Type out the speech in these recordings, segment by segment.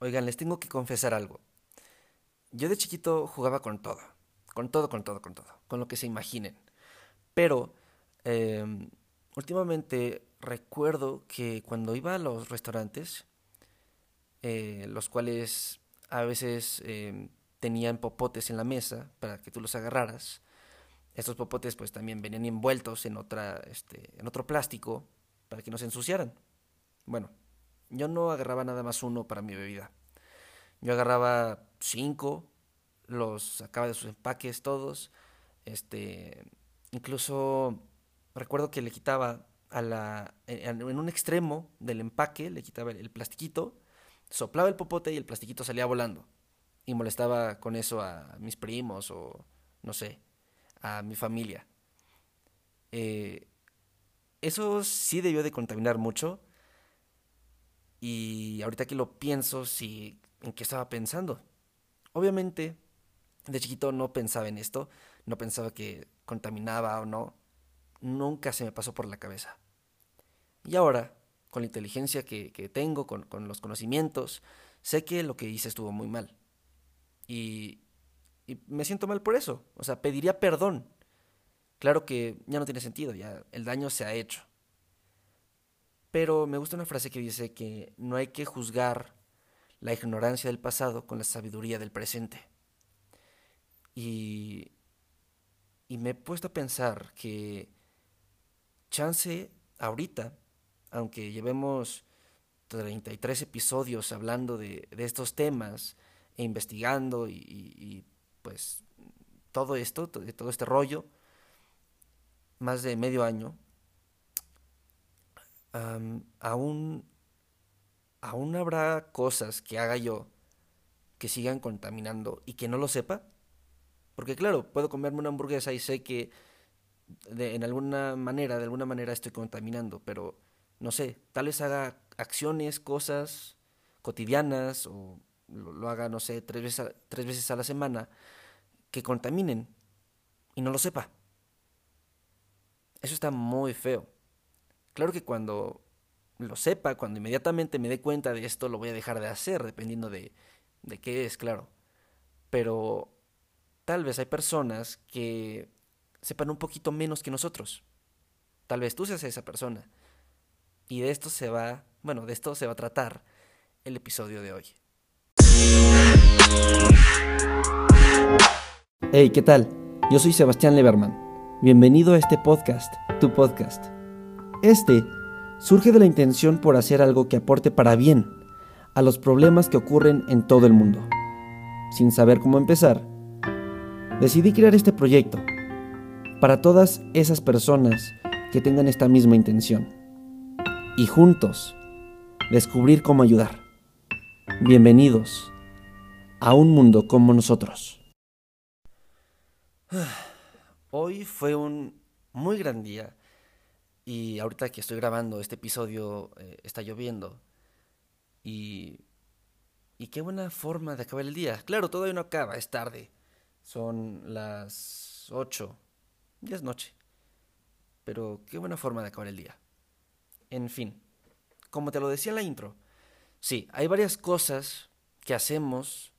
Oigan, les tengo que confesar algo. Yo de chiquito jugaba con todo, con todo, con todo, con todo, con lo que se imaginen. Pero em, últimamente recuerdo que cuando iba a los restaurantes, eh, los cuales a veces em, tenían popotes en la mesa para que tú los agarraras, estos popotes pues también venían envueltos en, otra, este, en otro plástico para que no se ensuciaran. Bueno, yo no agarraba nada más uno para mi bebida. Yo agarraba cinco, los sacaba de sus empaques todos. Este, incluso recuerdo que le quitaba a la, en, un extremo del empaque, le quitaba el, plastiquito, soplaba el popote y el plastiquito salía volando. Y molestaba con eso a mis primos o, no sé, a mi familia. Eh, eso sí debió de contaminar mucho. Y ahorita que lo pienso, sí, ¿en qué estaba pensando? Obviamente, de chiquito no pensaba en esto, no pensaba que contaminaba o no. Nunca se me pasó por la cabeza. Y ahora, con la inteligencia que, tengo, con, los conocimientos, sé que lo que hice estuvo muy mal. Y, y me siento mal por eso. O sea, pediría perdón Claro que ya no tiene sentido, ya el daño se ha hecho. Pero me gusta una frase que dice que no hay que juzgar la ignorancia del pasado con la sabiduría del presente. Y, y me he puesto a pensar que chance ahorita, aunque llevemos 33 episodios hablando de, estos temas e investigando y, pues todo esto, de todo este rollo, más de medio año, aún, aún habrá cosas que haga yo que sigan contaminando y que no lo sepa. Porque claro, puedo comerme una hamburguesa y sé que de, en alguna manera, de alguna manera estoy contaminando, pero no sé, tal vez haga acciones, cosas cotidianas o lo, haga, no sé, tres veces, tres veces a la semana que contaminen y no lo sepa. Eso está muy feo. Claro que cuando lo sepa, cuando inmediatamente me dé cuenta de esto, lo voy a dejar de hacer, dependiendo de, de qué es, claro. Pero tal vez hay personas que sepan un poquito menos que nosotros. Tal vez tú seas esa persona. Y de esto se va, bueno, de esto se va a tratar el episodio de hoy. Hey, ¿qué tal? Yo soy Sebastián Leberman Bienvenido a este podcast, tu podcast. Este surge de la intención por hacer algo que aporte para bien a los problemas que ocurren en todo el mundo. Sin saber cómo empezar, decidí crear este proyecto para todas esas personas que tengan esta misma intención y juntos descubrir cómo ayudar. Bienvenidos a un mundo como nosotros. Hoy fue un muy gran día y ahorita que estoy grabando este episodio eh, está lloviendo y, y qué buena forma de acabar el día. Claro, todavía no acaba, es tarde. Son las 8, ya es noche. Pero qué buena forma de acabar el día. En fin, como te lo decía en la intro, sí, hay varias cosas que hacemos,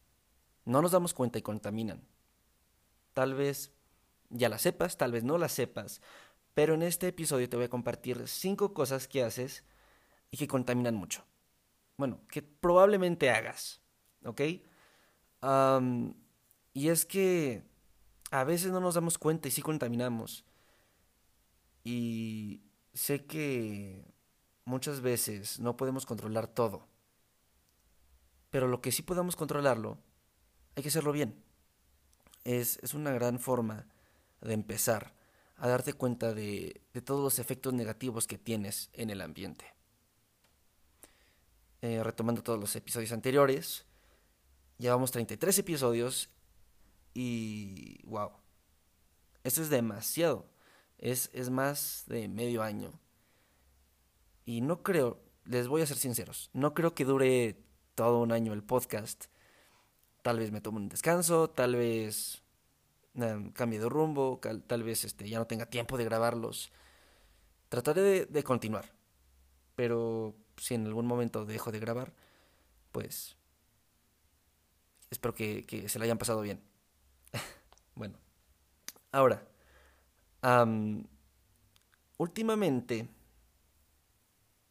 no nos damos cuenta y contaminan. Tal vez ya las sepas, tal vez no las sepas, pero en este episodio te voy a compartir cinco cosas que haces y que contaminan mucho. Bueno, que probablemente hagas, ¿ok? y es que a veces no nos damos cuenta y sí contaminamos. Y sé que muchas veces no podemos controlar todo. Pero lo que sí podemos controlarlo, hay que hacerlo bien. Es, es una gran forma de empezar a darte cuenta de, todos los efectos negativos que tienes en el ambiente. Eh, retomando todos los episodios anteriores, llevamos 33 episodios y wow, esto es demasiado, es, es más de medio año. Y no creo, les voy a ser sinceros, no creo que dure todo un año el podcast. Tal vez me tome un descanso, tal vez cambie de rumbo, tal vez este, ya no tenga tiempo de grabarlos. Trataré de, continuar, pero si en algún momento dejo de grabar, pues Espero que, se la hayan pasado bien. bueno, ahora, últimamente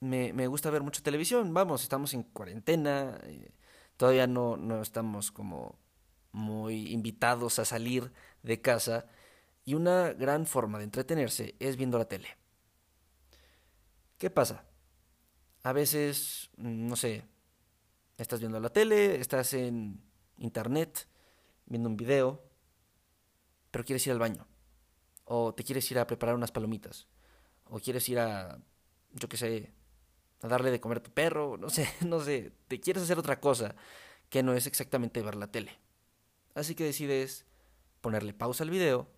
me, me, gusta ver mucho televisión. Vamos, estamos en cuarentena. Eh, todavía no, no estamos como muy invitados a salir de casa. Y una gran forma de entretenerse es viendo la tele. ¿Qué pasa? A veces, no sé, estás viendo la tele, estás en internet, viendo un video, pero quieres ir al baño. O te quieres ir a preparar unas palomitas. O quieres ir a, yo qué sé, a darle de comer a tu perro. No sé, no sé. Te quieres hacer otra cosa que no es exactamente ver la tele. Así que decides ponerle pausa al video,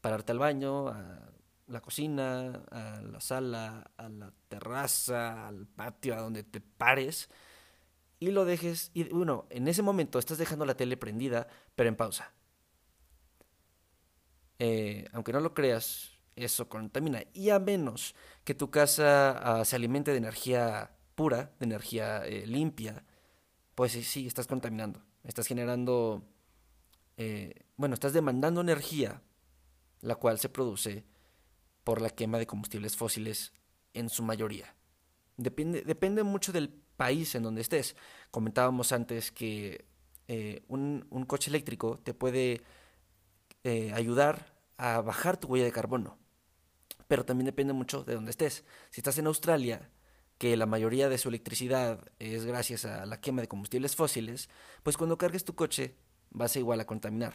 pararte al baño, a la cocina, a la sala, a la terraza, al patio, a donde te pares y lo dejes. Y bueno, en ese momento estás dejando la tele prendida, pero en pausa. Eh, aunque no lo creas, eso contamina. Y a menos que tu casa ah, se alimente de energía pura, de energía eh, limpia, pues sí, estás contaminando. Estás generando, eh, bueno, estás demandando energía, la cual se produce por la quema de combustibles fósiles en su mayoría. Depende, depende mucho del país en donde estés. Comentábamos antes que eh, un, coche eléctrico te puede eh, ayudar a bajar tu huella de carbono, pero también depende mucho de dónde estés. Si estás en Australia, que la mayoría de su electricidad es gracias a la quema de combustibles fósiles, pues cuando cargues tu coche vas a igual a contaminar.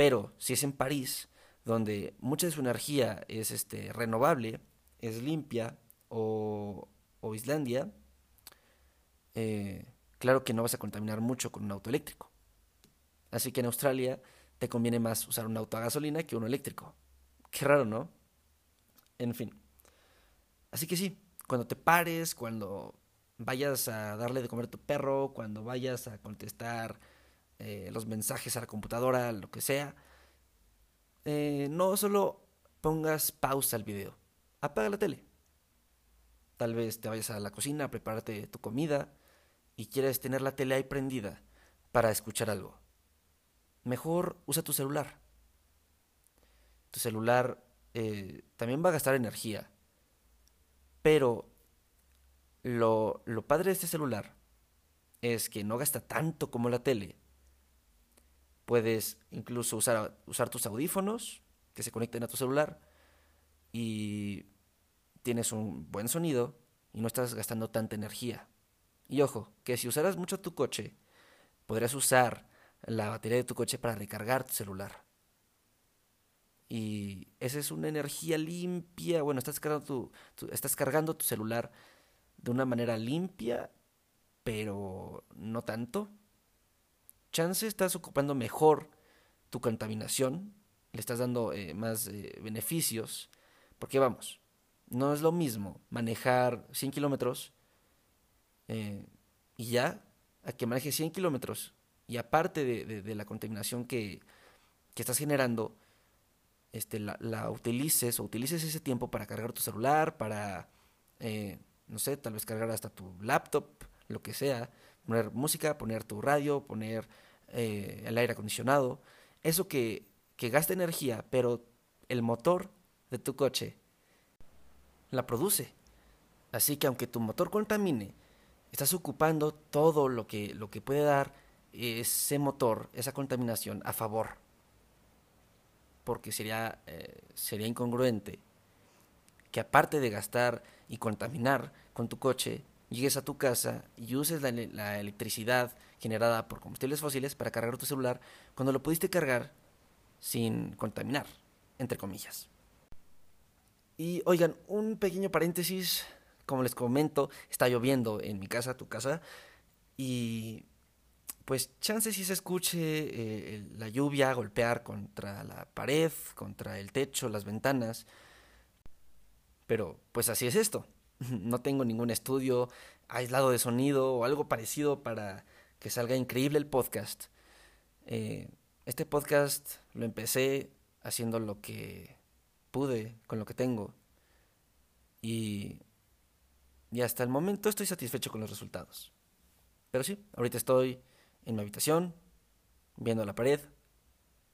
Pero si es en París, donde mucha de su energía es este, renovable, es limpia, o, Islandia, eh, claro que no vas a contaminar mucho con un auto eléctrico. Así que en Australia te conviene más usar un auto a gasolina que uno eléctrico. Qué raro, ¿no? En fin. Así que sí, cuando te pares, cuando vayas a darle de comer a tu perro, cuando vayas a contestar eh, los mensajes a la computadora, lo que sea, eh, no solo pongas pausa al video, apaga la tele. Tal vez te vayas a la cocina a prepararte tu comida y quieres tener la tele ahí prendida para escuchar algo. Mejor usa tu celular. Tu celular eh, también va a gastar energía. Pero lo, lo padre de este celular es que no gasta tanto como la tele. Puedes incluso usar, usar tus audífonos que se conecten a tu celular y tienes un buen sonido y no estás gastando tanta energía. Y ojo, que si usaras mucho tu coche, podrías usar la batería de tu coche para recargar tu celular. Y esa es una energía limpia. Bueno, estás cargando tu, estás cargando tu celular de una manera limpia, pero no tanto. Chance estás ocupando mejor tu contaminación, le estás dando eh, más eh, beneficios. Porque vamos, no es lo mismo manejar 100 kilómetros eh, y ya a que manejes 100 kilómetros y aparte de, la contaminación que, estás generando, este, la, utilices o utilices ese tiempo para cargar tu celular, para, no sé, tal vez cargar hasta tu laptop, lo que sea, poner música, poner tu radio, poner eh, el aire acondicionado, eso que, que gasta energía, pero el motor de tu coche la produce. Así que aunque tu motor contamine, estás ocupando todo lo que, lo que puede dar ese motor, esa contaminación a favor. Porque sería, eh, sería incongruente que aparte de gastar y contaminar con tu coche, llegues a tu casa y uses la, electricidad generada por combustibles fósiles para cargar tu celular cuando lo pudiste cargar sin contaminar, entre comillas. Y oigan, un pequeño paréntesis, como les comento, está lloviendo en mi casa, tu casa, y pues chance si se escuche eh, la lluvia golpear contra la pared, contra el techo, las ventanas, pero pues así es esto. No tengo ningún estudio aislado de sonido o algo parecido para que salga increíble el podcast. Eh, este podcast lo empecé haciendo lo que pude con lo que tengo. Y, y hasta el momento estoy satisfecho con los resultados. Pero sí, ahorita estoy en mi habitación, viendo la pared.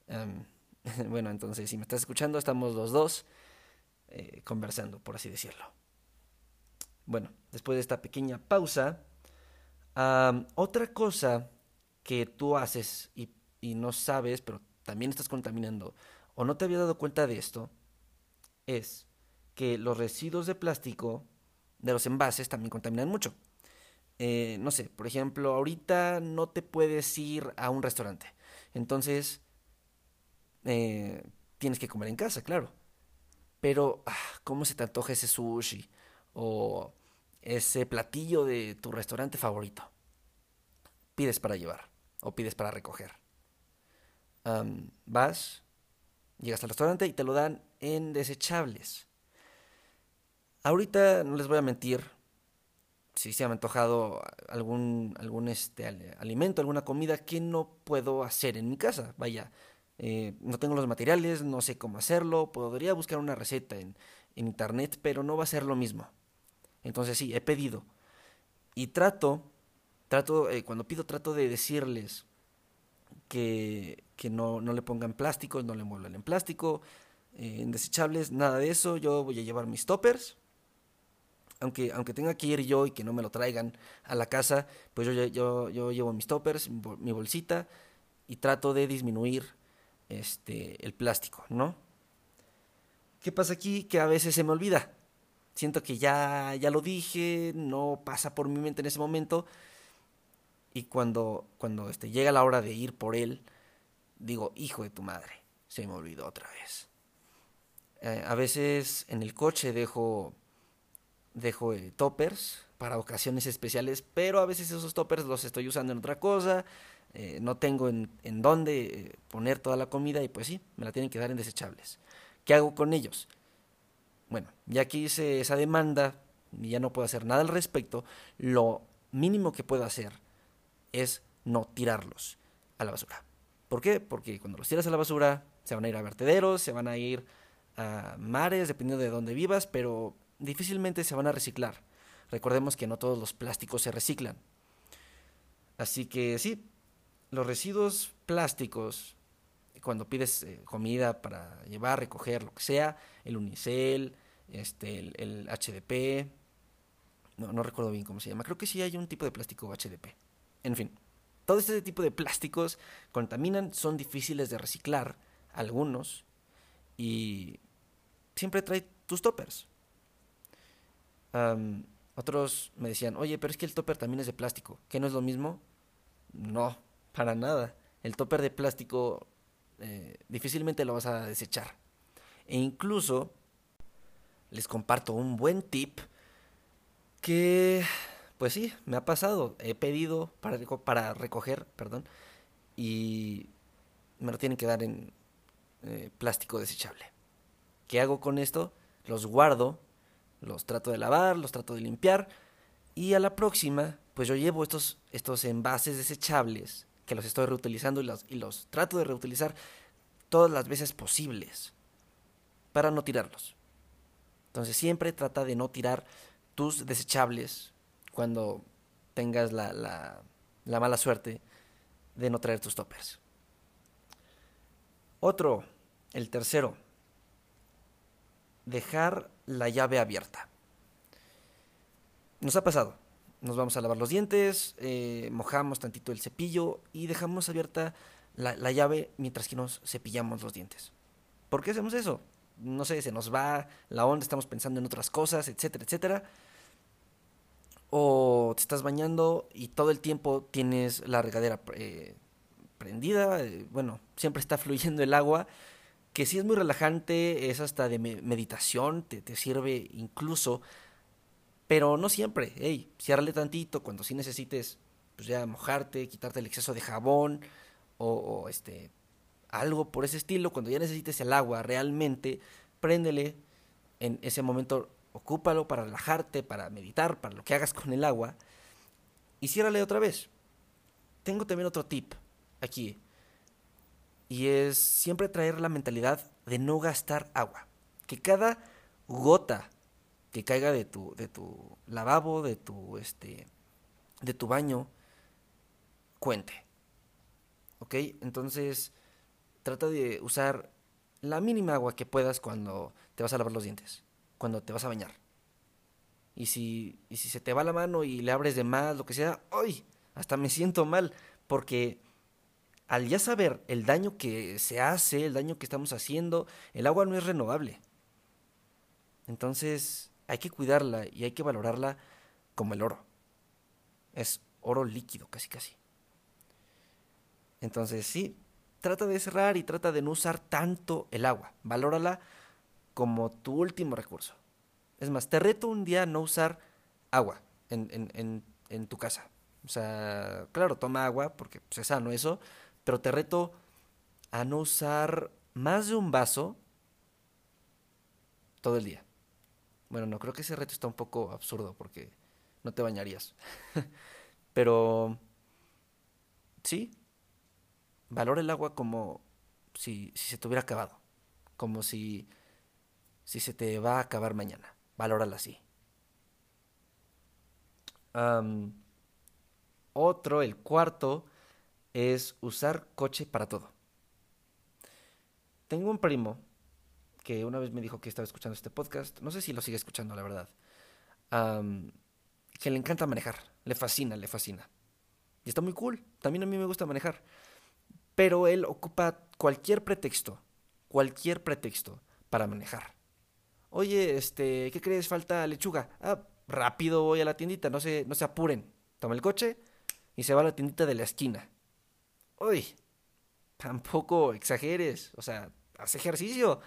bueno, entonces si me estás escuchando, estamos los dos eh, conversando, por así decirlo. Bueno, después de esta pequeña pausa, otra cosa que tú haces y, no sabes, pero también estás contaminando, o no te había dado cuenta de esto, es que los residuos de plástico de los envases también contaminan mucho. Eh, no sé, por ejemplo, ahorita no te puedes ir a un restaurante. Entonces, eh, tienes que comer en casa, claro. Pero, ah, ¿cómo se te antoja ese sushi? O ese platillo de tu restaurante favorito. Pides para llevar o pides para recoger. vas, llegas al restaurante y te lo dan en desechables. Ahorita no les voy a mentir, si se me ha antojado algún, algún este, alimento, alguna comida que no puedo hacer en mi casa. Vaya, eh, no tengo los materiales, no sé cómo hacerlo, podría buscar una receta en, internet, pero no va a ser lo mismo. Entonces sí, he pedido. Y trato, trato, eh, cuando pido trato de decirles que, que no, no, le pongan plásticos, no le envuelvan en plástico, eh, en desechables, nada de eso. Yo voy a llevar mis toppers aunque, aunque tenga que ir yo y que no me lo traigan a la casa, pues yo, yo, yo llevo mis toppers, mi bolsita y trato de disminuir este, el plástico, ¿no? ¿Qué pasa aquí? Que a veces se me olvida. Siento que ya, ya lo dije, no pasa por mi mente en ese momento. Y cuando, cuando este, llega la hora de ir por él, digo, hijo de tu madre, se me olvidó otra vez. Eh, a veces en el coche dejo dejo eh, toppers para ocasiones especiales, pero a veces esos toppers los estoy usando en otra cosa, eh, no tengo en, en dónde poner toda la comida y pues sí, me la tienen que dar en desechables. ¿Qué hago con ellos? Bueno, ya que hice esa demanda y ya no puedo hacer nada al respecto, lo mínimo que puedo hacer es no tirarlos a la basura. ¿Por qué? Porque cuando los tiras a la basura se van a ir a vertederos, se van a ir a mares, dependiendo de dónde vivas, pero difícilmente se van a reciclar. Recordemos que no todos los plásticos se reciclan. Así que sí, los residuos plásticos, cuando pides eh, comida para llevar, recoger, lo que sea, el unicel, este, el, HDP, no, no recuerdo bien cómo se llama, creo que sí hay un tipo de plástico HDP. En fin, todo este tipo de plásticos contaminan, son difíciles de reciclar, algunos, y siempre trae tus toppers otros me decían, oye, pero es que el topper también es de plástico, ¿que no es lo mismo? No, para nada. El topper de plástico eh, difícilmente lo vas a desechar. E incluso les comparto un buen tip que, pues sí, me ha pasado. He pedido para, recoger, perdón, y me lo tienen que dar en eh, plástico desechable. ¿Qué hago con esto? Los guardo los trato de lavar, los trato de limpiar y a la próxima pues yo llevo estos, estos envases desechables que los estoy reutilizando y los, y los trato de reutilizar todas las veces posibles para no tirarlos. Entonces siempre trata de no tirar tus desechables cuando tengas la, la, la mala suerte de no traer tus toppers. Otro, el tercero, dejar la llave abierta. Nos ha pasado. Nos vamos a lavar los dientes, eh, mojamos tantito el cepillo y dejamos abierta la, la llave mientras que nos cepillamos los dientes. ¿Por qué hacemos eso? No sé, se nos va la onda, estamos pensando en otras cosas, etcétera, etcétera. O te estás bañando y todo el tiempo tienes la regadera eh, prendida, eh, bueno, siempre está fluyendo el agua que sí es muy relajante, es hasta de meditación, te, te sirve incluso, pero no siempre. Hey, ciérrale tantito cuando sí necesites, pues ya mojarte, quitarte el exceso de jabón o, este algo por ese estilo. Cuando ya necesites el agua realmente, préndele en ese momento, ocúpalo para relajarte, para meditar, para lo que hagas con el agua y ciérrale otra vez. Tengo también otro tip aquí. Y es siempre traer la mentalidad de no gastar agua. Que cada gota que caiga de tu, de tu lavabo, de tu, este, de tu baño, cuente. ¿ok? Entonces, trata de usar la mínima agua que puedas cuando te vas a lavar los dientes, cuando te vas a bañar. Y si, y si se te va la mano y le abres de más, lo que sea, ¡ay! Hasta me siento mal, porque al ya saber el daño que se hace, el daño que estamos haciendo, el agua no es renovable. Entonces hay que cuidarla y hay que valorarla como el oro. Es oro líquido, casi casi. Entonces sí, trata de cerrar y trata de no usar tanto el agua. Valórala como tu último recurso. Es más, te reto un día a no usar agua en, en, en, en tu casa. O sea, claro, toma agua porque pues, es sano eso, pero te reto a no usar más de un vaso todo el día. Bueno, no, creo que ese reto está un poco absurdo porque no te bañarías. pero sí, valora el agua como si, si se te hubiera acabado, como si, si se te va a acabar mañana. Valórala así. otro, el cuarto, es usar coche para todo. Tengo un primo que una vez me dijo que estaba escuchando este podcast, no sé si lo sigue escuchando, la verdad, que le encanta manejar, le fascina, le fascina. Y está muy cool, también a mí me gusta manejar. Pero él ocupa cualquier pretexto, cualquier pretexto para manejar. Oye, este, ¿qué crees? Falta lechuga. Ah, rápido voy a la tiendita, no se, no se apuren. Toma el coche y se va a la tiendita de la esquina uy, tampoco exageres, o sea, haz ejercicio,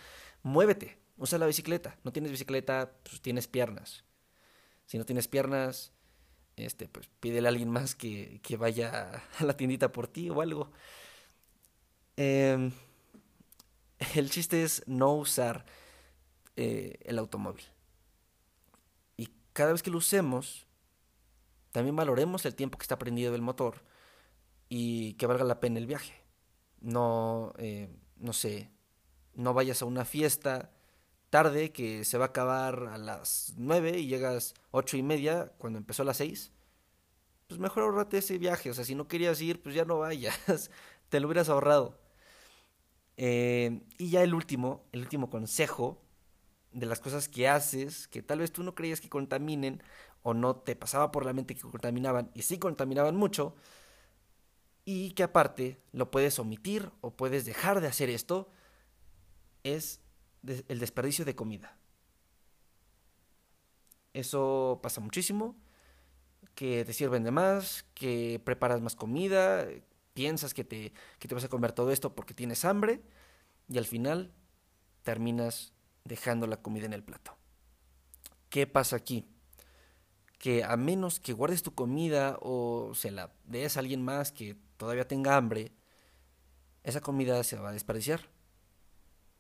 muévete, usa la bicicleta. No tienes bicicleta, pues tienes piernas. Si no tienes piernas, este, pues pídele a alguien más que, que vaya a la tiendita por ti o algo. Em, el chiste es no usar eh, el automóvil. Y cada vez que lo usemos, también valoremos el tiempo que está prendido el motor y que valga la pena el viaje. No, eh, no sé, no vayas a una fiesta tarde que se va a acabar a las nueve y llegas ocho y media cuando empezó a las seis. Pues mejor ahorrate ese viaje. O sea, si no querías ir, pues ya no vayas. Te lo hubieras ahorrado. Eh, y ya el último, el último consejo de las cosas que haces, que tal vez tú no creías que contaminen o no te pasaba por la mente que contaminaban y sí contaminaban mucho, y que aparte lo puedes omitir o puedes dejar de hacer esto, es el desperdicio de comida. Eso pasa muchísimo, que te sirven de más, que preparas más comida, piensas que te, que te vas a comer todo esto porque tienes hambre y al final terminas dejando la comida en el plato. ¿Qué pasa aquí? Que a menos que guardes tu comida o se la des a alguien más que todavía tenga hambre, esa comida se va a desperdiciar,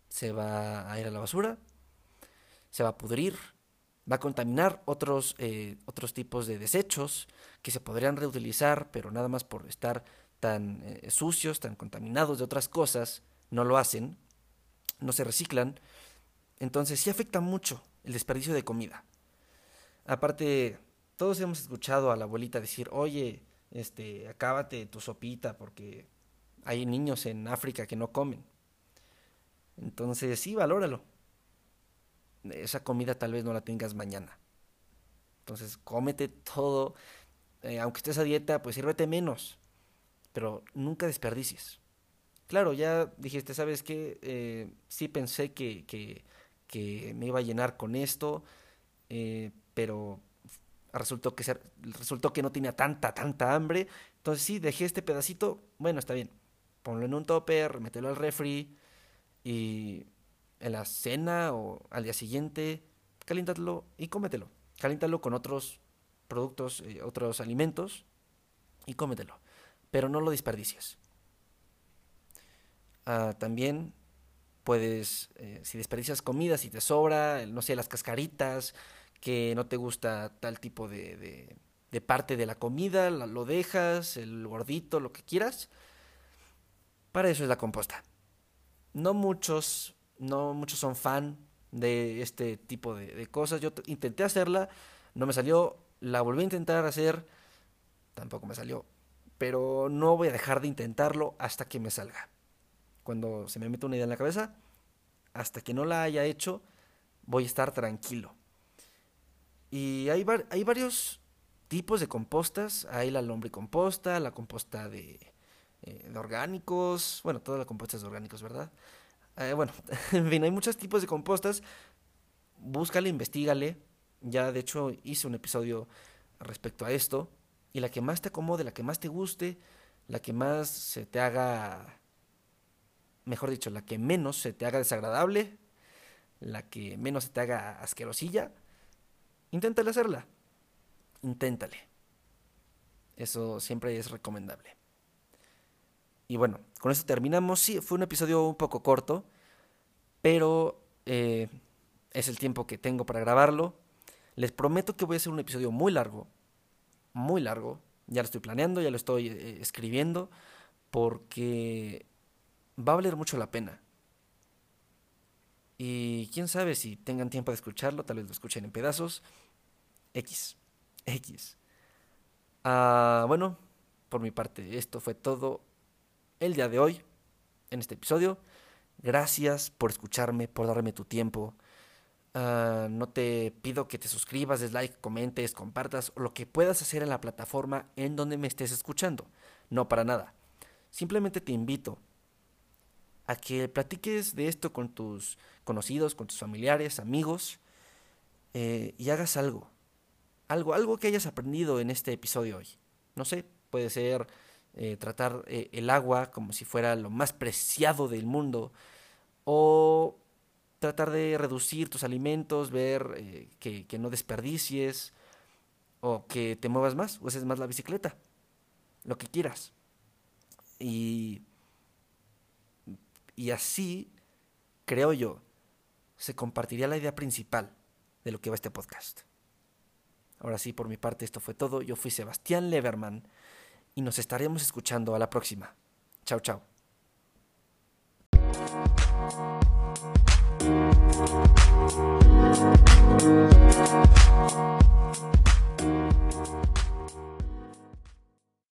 se va a ir a la basura, se va a pudrir, va a contaminar otros, eh, otros tipos de desechos que se podrían reutilizar, pero nada más por estar tan eh, sucios, tan contaminados de otras cosas, no lo hacen, no se reciclan. Entonces sí afecta mucho el desperdicio de comida. Aparte, todos hemos escuchado a la abuelita decir, oye, este, acábate tu sopita porque hay niños en África que no comen. Entonces, sí, valóralo. Esa comida tal vez no la tengas mañana. Entonces, cómete todo. Eh, aunque estés a dieta, pues sírvete menos. Pero nunca desperdicies. Claro, ya dijiste, ¿sabes qué? Eh, sí pensé que, que, me iba a llenar con esto, eh, pero resultó que, resultó que no tenía tanta, tanta hambre. Entonces sí, dejé este pedacito, bueno, está bien. Ponlo en un topper, mételo al refri y en la cena o al día siguiente, caliéntatelo y cómetelo. Caliéntalo con otros productos, eh, otros alimentos y cómetelo. Pero no lo desperdicies. Ah, también puedes, eh, si desperdicias comida, si te sobra, no sé, las cascaritas, que no te gusta tal tipo de, de, parte de la comida, lo dejas, el gordito, lo que quieras. Para eso es la composta. No muchos, no muchos son fan de este tipo de, de cosas. Yo intenté hacerla, no me salió, la volví a intentar hacer, tampoco me salió. Pero no voy a dejar de intentarlo hasta que me salga. Cuando se me mete una idea en la cabeza, hasta que no la haya hecho, voy a estar tranquilo. Y hay, hay varios tipos de compostas. Hay la lombricomposta, la composta de, eh, orgánicos. Bueno, toda la composta es de orgánicos, ¿verdad? Eh, bueno, en fin, hay muchos tipos de compostas. Búscale, investigale. Ya de hecho hice un episodio respecto a esto. Y la que más te acomode, la que más te guste, la que más se te haga, mejor dicho, la que menos se te haga desagradable, la que menos se te haga asquerosilla, inténtale hacerla. Inténtale. Eso siempre es recomendable. Y bueno, con esto terminamos. Sí, fue un episodio un poco corto, pero eh, es el tiempo que tengo para grabarlo. Les prometo que voy a hacer un episodio muy largo, muy largo. Ya lo estoy planeando, ya lo estoy eh, escribiendo, porque va a valer mucho la pena. Y quién sabe si tengan tiempo de escucharlo, tal vez lo escuchen en pedazos. X. X. Ah, bueno, por mi parte, esto fue todo el día de hoy en este episodio. Gracias por escucharme, por darme tu tiempo. Ah, no te pido que te suscribas, des like, comentes, compartas o lo que puedas hacer en la plataforma en donde me estés escuchando. No para nada. Simplemente te invito a que platiques de esto con tus conocidos, con tus familiares, amigos eh, y hagas algo. Algo, algo que hayas aprendido en este episodio hoy. No sé, puede ser eh, tratar eh, el agua como si fuera lo más preciado del mundo, o tratar de reducir tus alimentos, ver eh, que, no desperdicies, o que te muevas más, uses más la bicicleta, lo que quieras. Y, y así, creo yo, se compartiría la idea principal de lo que va este podcast. Ahora sí, por mi parte, esto fue todo. Yo fui Sebastián Leverman y nos estaremos escuchando a la próxima. Chao, chao. Thank you.